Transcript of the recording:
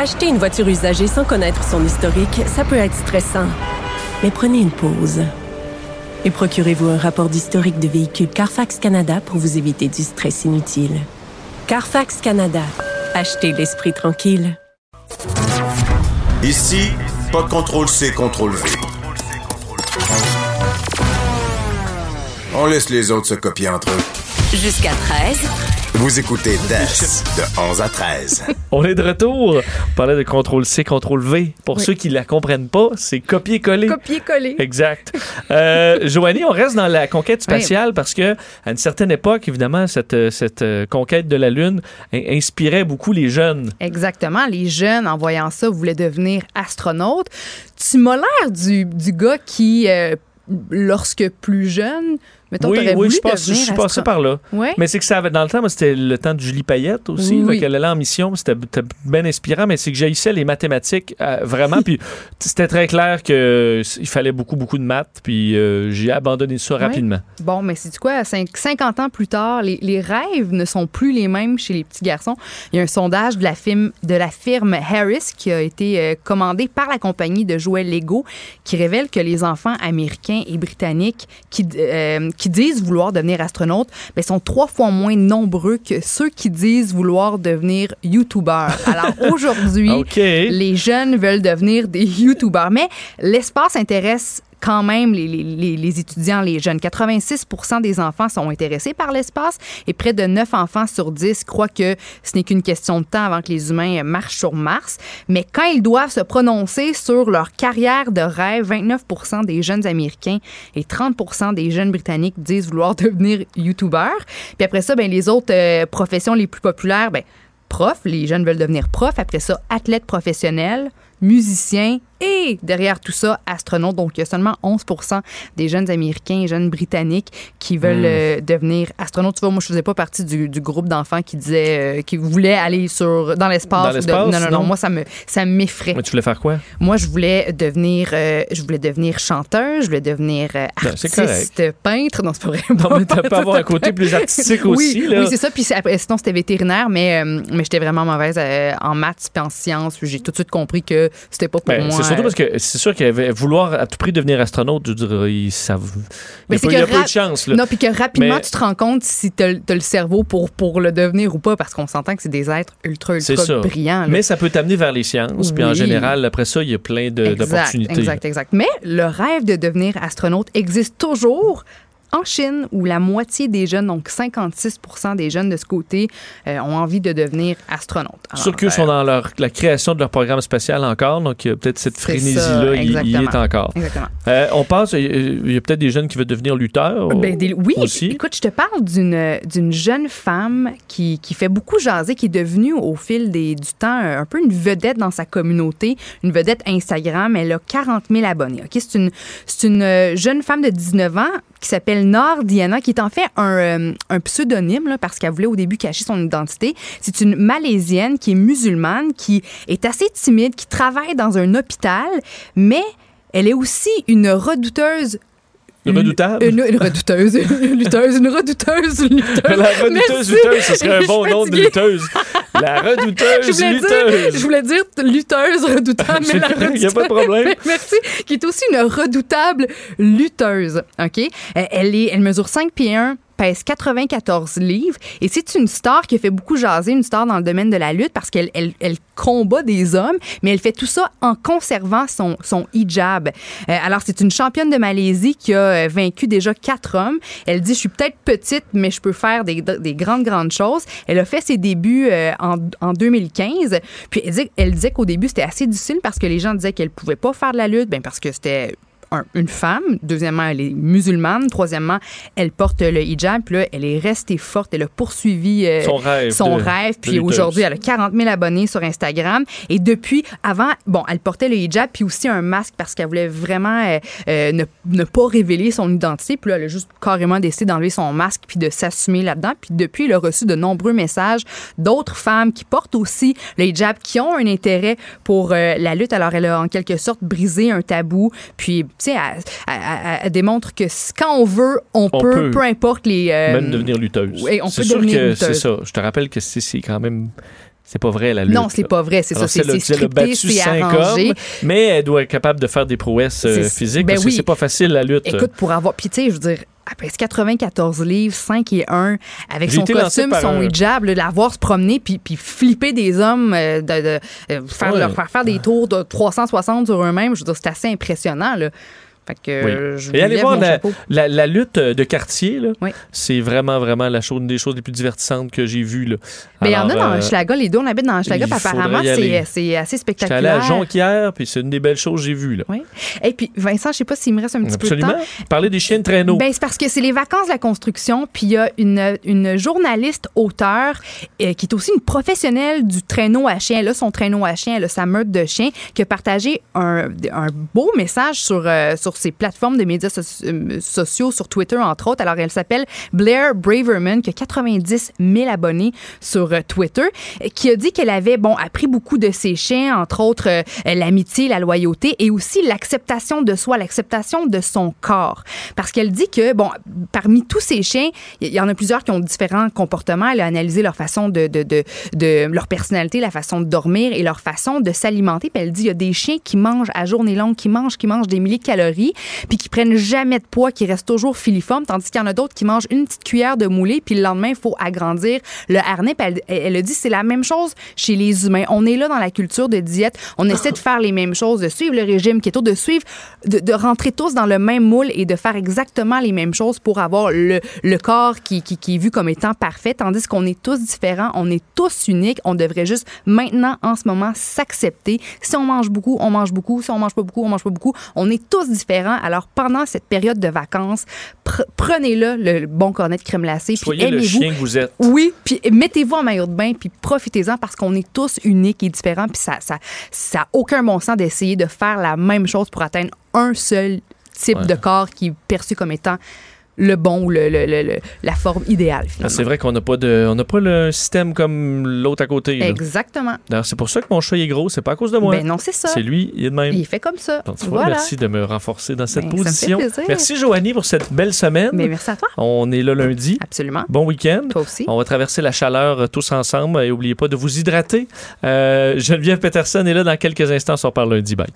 Acheter une voiture usagée sans connaître son historique, ça peut être stressant. Mais prenez une pause. Et procurez-vous un rapport d'historique de véhicule Carfax Canada pour vous éviter du stress inutile. Carfax Canada. Achetez l'esprit tranquille. Ici, pas de contrôle C, contrôle V. On laisse les autres se copier entre eux. Jusqu'à 13. Vous écoutez DES de 11 à 13. On est de retour. On parlait de contrôle C, contrôle V. Pour ceux qui la comprennent pas, c'est copier-coller. Copier-coller. Exact. Euh, Joanie, on reste dans la conquête spatiale parce que à une certaine époque, évidemment, cette, cette euh, conquête de la Lune in- inspirait beaucoup les jeunes. Exactement. Les jeunes, en voyant ça, voulaient devenir astronautes. Tu m'as l'air du, du gars qui, euh, lorsque plus jeune, mettons, oui, oui, je, suis passé par là. Ouais. Mais c'est que ça avait, dans le temps, c'était le temps de Julie Payette aussi. Oui. Qu'elle allait en mission, c'était bien inspirant, mais c'est que j'haïssais les mathématiques euh, vraiment. puis c'était très clair qu'il fallait beaucoup, beaucoup de maths, puis euh, j'ai abandonné ça rapidement. Bon, mais c'est quoi? Cinq- 50 ans plus tard, les, les rêves ne sont plus les mêmes chez les petits garçons? Il y a un sondage de la firme, de la firme Harris qui a été euh, commandé par la compagnie de jouets Lego qui révèle que les enfants américains et britanniques qui, qui disent vouloir devenir astronautes ben, sont trois fois moins nombreux que ceux qui disent vouloir devenir YouTubeurs. Alors aujourd'hui, les jeunes veulent devenir des YouTubers. Mais l'espace intéresse quand même les, les- les- étudiants, les jeunes. 86 des enfants sont intéressés par l'espace et près de 9 enfants sur 10 croient que ce n'est qu'une question de temps avant que les humains marchent sur Mars. Mais quand ils doivent se prononcer sur leur carrière de rêve, 29% des jeunes Américains et 30% des jeunes Britanniques disent vouloir devenir YouTubeurs. Puis après ça, ben, les autres euh, professions les plus populaires, ben, prof, les jeunes veulent devenir prof. Après ça, athlète professionnel, musicien et derrière tout ça, astronaute. Donc, il y a seulement 11 des jeunes Américains et jeunes Britanniques qui veulent euh, devenir astronautes. Tu vois, moi, je faisais pas partie du, du groupe d'enfants qui disait, euh, qui voulaient aller sur, dans l'espace. De- Non, non, non, non? Moi, ça me, ça m'effraie. Mais tu voulais faire quoi? Moi, je voulais devenir, euh, je voulais devenir chanteur, je voulais devenir euh, Ben, artiste, peintre. Non, c'est pas vrai. Non, mais t'as pas avoir un côté plus artistique aussi, Oui, là. oui c'est ça. Puis sinon, c'était vétérinaire, mais, euh, mais j'étais vraiment mauvaise en maths puis en sciences. J'ai tout de suite compris que c'était pas pour Ben, moi. Surtout parce que c'est sûr qu'il avait vouloir à tout prix devenir astronaute, je il, ça, il y a, il y peu de chance. Là. Non, puis que rapidement, Mais- tu te rends compte si tu as, le cerveau pour, pour le devenir ou pas, parce qu'on s'entend que c'est des êtres ultra, ultra brillants. là. Mais ça peut t'amener vers les sciences. Puis en Oui. général, après ça, il y a plein de- Exact, d'opportunités. exact, exact. Mais le rêve de devenir astronaute existe toujours. En Chine, où la moitié des jeunes, donc 56% des jeunes de ce côté, euh, ont envie de devenir astronautes. Sûr qu'eux euh, sont dans leur, la création de leur programme spatial encore, donc peut-être cette frénésie-là, il, il y est encore. Exactement. Euh, on passe, il y a- peut-être des jeunes qui veulent devenir lutteurs. Ben, des- oui, aussi. écoute, je te parle d'une jeune femme qui, qui fait beaucoup jaser, qui est devenue au fil des, du temps un peu une vedette dans sa communauté, une vedette Instagram. Elle a 40 000 abonnés. Ok, C'est une, une euh, jeune femme de 19 ans qui s'appelle Nord Diana, qui est en fait un, euh, pseudonyme parce qu'elle voulait au début cacher son identité. C'est une Malaisienne qui est musulmane, qui est assez timide, qui travaille dans un hôpital, mais elle est aussi une redouteuse Redoutable? une, une redouteuse. Une lutteuse. Une redouteuse. Lutteuse. La redouteuse Merci. lutteuse, ce serait un Je bon nom de lutteuse. La Je redouteuse voulais, dire, lutteuse. je voulais dire lutteuse redoutable, mais la Il y a pas de redouteuse- problème. Merci. Qui est aussi une redoutable lutteuse. OK? Euh, Elle, est, elle mesure 5 pieds 1 pèse 94 livres et c'est une star qui a fait beaucoup jaser, une star dans le domaine de la lutte parce qu'elle elle, combat des hommes, mais elle fait tout ça en conservant son, son hijab. Euh, alors, c'est une championne de Malaisie qui a euh, vaincu déjà quatre hommes. Elle dit, je suis peut-être petite, mais je peux faire des, des grandes, grandes choses. Elle a fait ses débuts euh, en, en 2015. Puis, elle, dit- elle disait qu'au début, c'était assez difficile parce que les gens disaient qu'elle pouvait pas faire de la lutte, ben parce que c'était un, une femme. Deuxièmement, elle est musulmane. Troisièmement, elle porte le hijab. Puis là, elle est restée forte. Elle a poursuivi euh, Son rêve son de- rêve. de Puis aujourd'hui, elle a 40 000 abonnés sur Instagram. Et depuis, avant, bon, elle portait le hijab puis aussi un masque parce qu'elle voulait vraiment euh, euh, ne, ne pas révéler son identité. Puis là, elle a juste carrément décidé d'enlever son masque puis de s'assumer là-dedans. Puis depuis, elle a reçu de nombreux messages d'autres femmes qui portent aussi le hijab, qui ont un intérêt pour la lutte. Alors, elle a en quelque sorte brisé un tabou. Puis, sais, elle, elle- elle- elle démontre que quand on veut, on, On peut, peut. peu importe les... euh, Même devenir lutteuse. oui, on c'est peut sûr devenir que lutteuse. c'est ça. Je te rappelle que c'est quand même C'est pas vrai, la lutte. Non, c'est pas vrai, c'est ça. C'est scripté, c'est arrangé. hommes, mais elle doit être capable de faire des prouesses euh, physiques ben parce oui. que c'est pas facile, la lutte. Écoute, pour avoir. Puis, tu sais, je veux dire. Après 94 livres, 5 et 1, avec son costume, son un- hijab, là, la voir se promener puis, puis flipper des hommes, euh, de, de- euh, faire, Ouais. leur faire faire des tours de 360 sur eux-mêmes, je veux dire, c'est assez impressionnant. Là. Fait que Oui. euh, je Et allez voir la, la- la lutte euh, de quartier, là, Oui. c'est vraiment, vraiment la chose, une des choses les plus divertissantes que j'ai vues. là. Mais il y en a dans euh, Hochelaga, les deux, on habite dans puis apparemment, y c'est assez J'étais allé à spectaculaire. Jonquière, puis c'est une des belles choses que j'ai vues. Là. Oui. Et puis, Vincent, je sais pas s'il me reste un petit peu de Absolument. temps. Parler des chiens de traîneau. Ben, c'est parce que c'est les vacances de la construction, puis il y a une, une journaliste auteur euh, qui est aussi une professionnelle du traîneau à chien. Elle a son traîneau à chien, elle a sa meute de chiens, qui a partagé un, un beau message sur, euh, sur ses plateformes de médias euh, sociaux, sur Twitter, entre autres. Alors, elle s'appelle Blair Braverman, qui a 90 000 abonnés sur euh, Twitter, qui a dit qu'elle avait, bon, appris beaucoup de ses chiens, entre autres euh, l'amitié, la loyauté et aussi l'acceptation de soi, l'acceptation de son corps. Parce qu'elle dit que, bon, parmi tous ces chiens, il y en a plusieurs qui ont différents comportements. Elle a analysé leur façon de, de, de, de- leur personnalité, la façon de dormir et leur façon de s'alimenter. Puis elle dit, il y a des chiens qui mangent à journée longue, qui mangent, qui mangent des milliers de calories, puis qui prennent jamais de poids, qui restent toujours filiformes, tandis qu'il y en a d'autres qui mangent une petite cuillère de moulée, puis le lendemain, il faut agrandir le harnais. Puis elle, elle a dit, c'est la même chose chez les humains. On est là dans la culture de diète. On essaie de faire les mêmes choses, de suivre le régime keto, de suivre, de, de rentrer tous dans le même moule et de faire exactement les mêmes choses pour avoir le, le corps qui, qui, qui est vu comme étant parfait, tandis qu'on est tous différents, on est tous uniques. On devrait juste maintenant, en ce moment, s'accepter. Si on mange beaucoup, on mange beaucoup. Si on mange pas beaucoup, on mange pas beaucoup. On est tous différents. Alors, pendant cette période de vacances, pre- prenez-le, le, bon cornet de crème glacée, puis le aimez-vous. chien que vous êtes. Oui, puis mettez-vous en maillot de bain, puis profitez-en parce qu'on est tous uniques et différents, puis ça, ça, ça a aucun bon sens d'essayer de faire la même chose pour atteindre un seul type Ouais. de corps qui est perçu comme étant le bon ou le, le- le- la forme idéale. Ah. C'est vrai qu'on n'a pas de, on n'a pas le système comme l'autre à côté. là. Exactement. D'ailleurs, c'est pour ça que mon chat est gros. C'est pas à cause de moi. Ben non, c'est ça. c'est lui, il est de même. Il fait comme ça. Voilà. merci de me renforcer dans cette Ben, ça me fait position. Merci, Joanie, pour cette belle semaine. Mais merci à toi. On est là lundi. Absolument. Bon week-end. Toi aussi. On va traverser la chaleur euh, tous ensemble et n'oubliez pas de vous hydrater. Euh, Geneviève Peterson est là dans quelques instants. On se reparle lundi. Bye.